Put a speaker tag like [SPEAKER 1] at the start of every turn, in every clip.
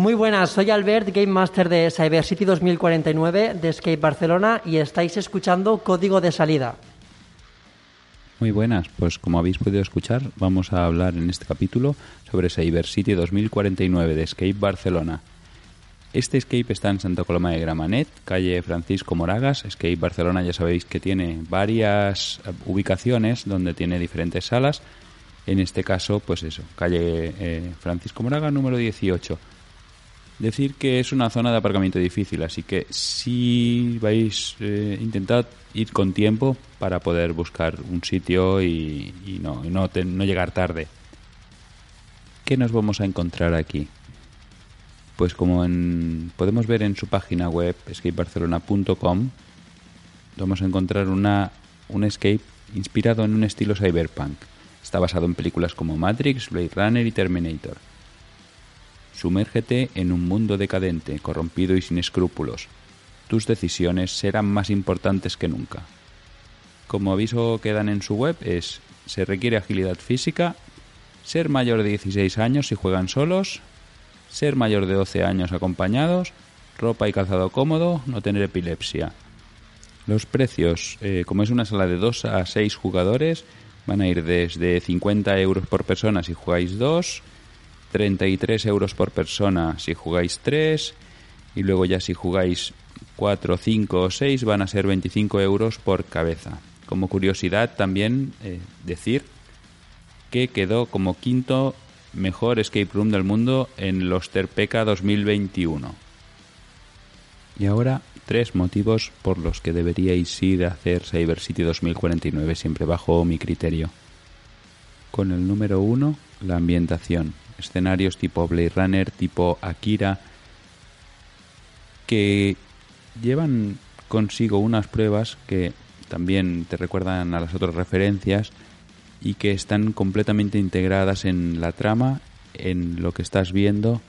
[SPEAKER 1] Muy buenas, soy Albert, Game Master de Cyber City 2049 de Escape Barcelona y estáis escuchando Código de Salida.
[SPEAKER 2] Muy buenas, pues como habéis podido escuchar, vamos a hablar en este capítulo sobre Cyber City 2049 de Escape Barcelona. Este Escape está en Santa Coloma de Gramanet, calle Francisco Moragas. Escape Barcelona ya sabéis que tiene varias ubicaciones donde tiene diferentes salas. En este caso, pues eso, calle eh, Francisco Moragas número 18. Decir que es una zona de aparcamiento difícil, así que si vais, eh, intentad ir con tiempo para poder buscar un sitio y, no, no, no llegar tarde. ¿Qué nos vamos a encontrar aquí? Pues como en, podemos ver en su página web, escapebarcelona.com, vamos a encontrar una, un escape inspirado en un estilo cyberpunk. Está basado en películas como Matrix, Blade Runner y Terminator Sumérgete en un mundo decadente, corrompido y sin escrúpulos. Tus decisiones serán más importantes que nunca. Como aviso que dan en su web es, se requiere agilidad física, ser mayor de 16 años si juegan solos, ser mayor de 12 años acompañados, ropa y calzado cómodo, no tener epilepsia. Los precios, eh, como es una sala de 2 a 6 jugadores, van a ir desde 50 euros por persona si jugáis 2, 33 euros por persona si jugáis 3 y luego ya si jugáis 4, 5 o 6 van a ser 25 euros por cabeza. Como curiosidad también eh, decir que quedó como quinto mejor escape room del mundo en los Terpeca 2021. Y ahora tres motivos por los que deberíais ir a hacer Cyber City 2049 siempre bajo mi criterio. Con el número uno, la ambientación escenarios tipo Blade Runner, tipo Akira, que llevan consigo unas pruebas que también te recuerdan a las otras referencias y que están completamente integradas en la trama, en lo que estás viendo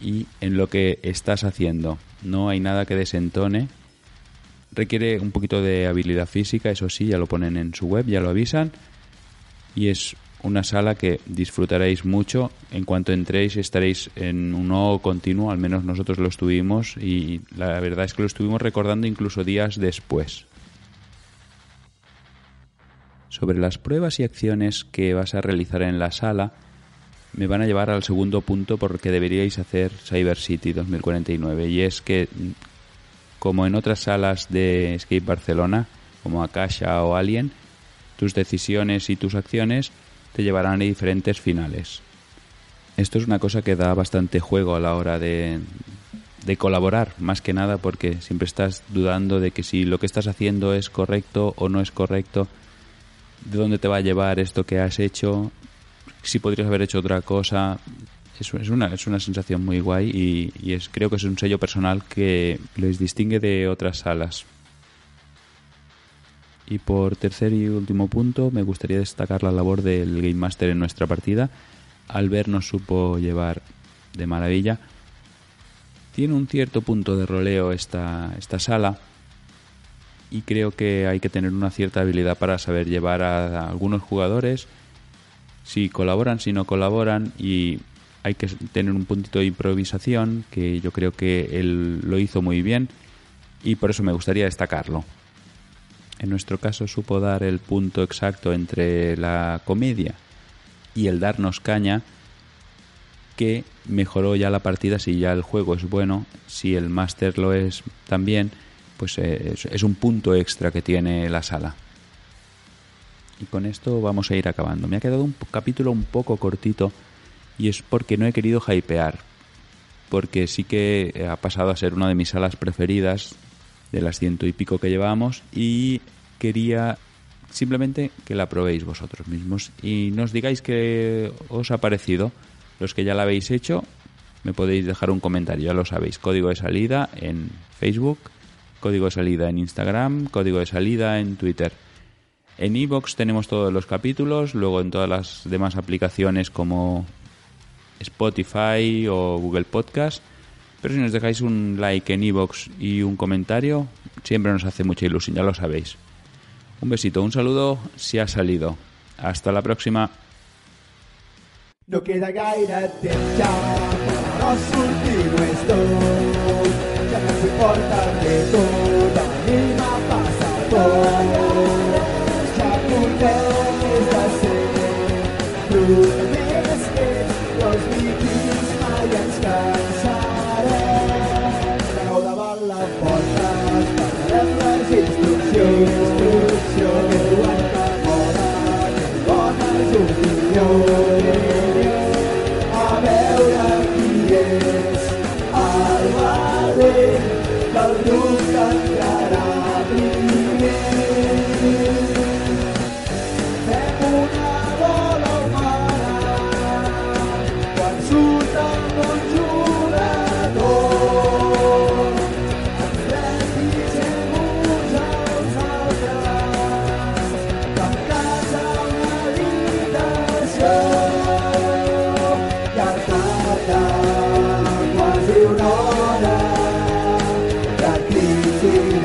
[SPEAKER 2] y en lo que estás haciendo. No hay nada que desentone. Requiere un poquito de habilidad física, eso sí, ya lo ponen en su web, ya lo avisan. Y es una sala que disfrutaréis mucho. En cuanto entréis estaréis en un continuo, al menos nosotros lo estuvimos y la verdad es que lo estuvimos recordando incluso días después. Sobre las pruebas y acciones que vas a realizar en la sala, me van a llevar al segundo punto porque deberíais hacer Cyber City 2049 y es que como en otras salas de Escape Barcelona, como Akasha o Alien, tus decisiones y tus acciones te llevarán a diferentes finales. Esto es una cosa que da bastante juego a la hora de, de colaborar, más que nada porque siempre estás dudando de que si lo que estás haciendo es correcto o no es correcto, de dónde te va a llevar esto que has hecho, si podrías haber hecho otra cosa. Es, una, es una sensación muy guay y, y es, creo que es un sello personal que les distingue de otras salas. Y por tercer y último punto, me gustaría destacar la labor del Game Master en nuestra partida. Albert nos supo llevar de maravilla. Tiene un cierto punto de roleo esta, esta sala y creo que hay que tener una cierta habilidad para saber llevar a, algunos jugadores, si colaboran, si no colaboran y hay que tener un puntito de improvisación que yo creo que él lo hizo muy bien y por eso me gustaría destacarlo en nuestro caso supo dar el punto exacto entre la comedia y el darnos caña que mejoró ya la partida si ya el juego es bueno, si el máster lo es también, pues eh, es, un punto extra que tiene la sala. Y con esto vamos a ir acabando. Me ha quedado un capítulo un poco cortito y es porque no he querido hypear, porque sí que ha pasado a ser una de mis salas preferidas de las ciento y pico que llevamos y quería simplemente que la probéis vosotros mismos y nos digáis qué os ha parecido, los que ya la habéis hecho, me podéis dejar un comentario, ya lo sabéis. Código de salida en Facebook, código de salida en Instagram, código de salida en Twitter. En iVoox tenemos todos los capítulos, luego en todas las demás aplicaciones como Spotify o Google Podcast. Pero si nos dejáis un like en iVoox y un comentario, siempre nos hace mucha ilusión, ya lo sabéis. Un besito, un saludo si ha salido. Hasta la próxima.
[SPEAKER 3] Bones opinions. A veure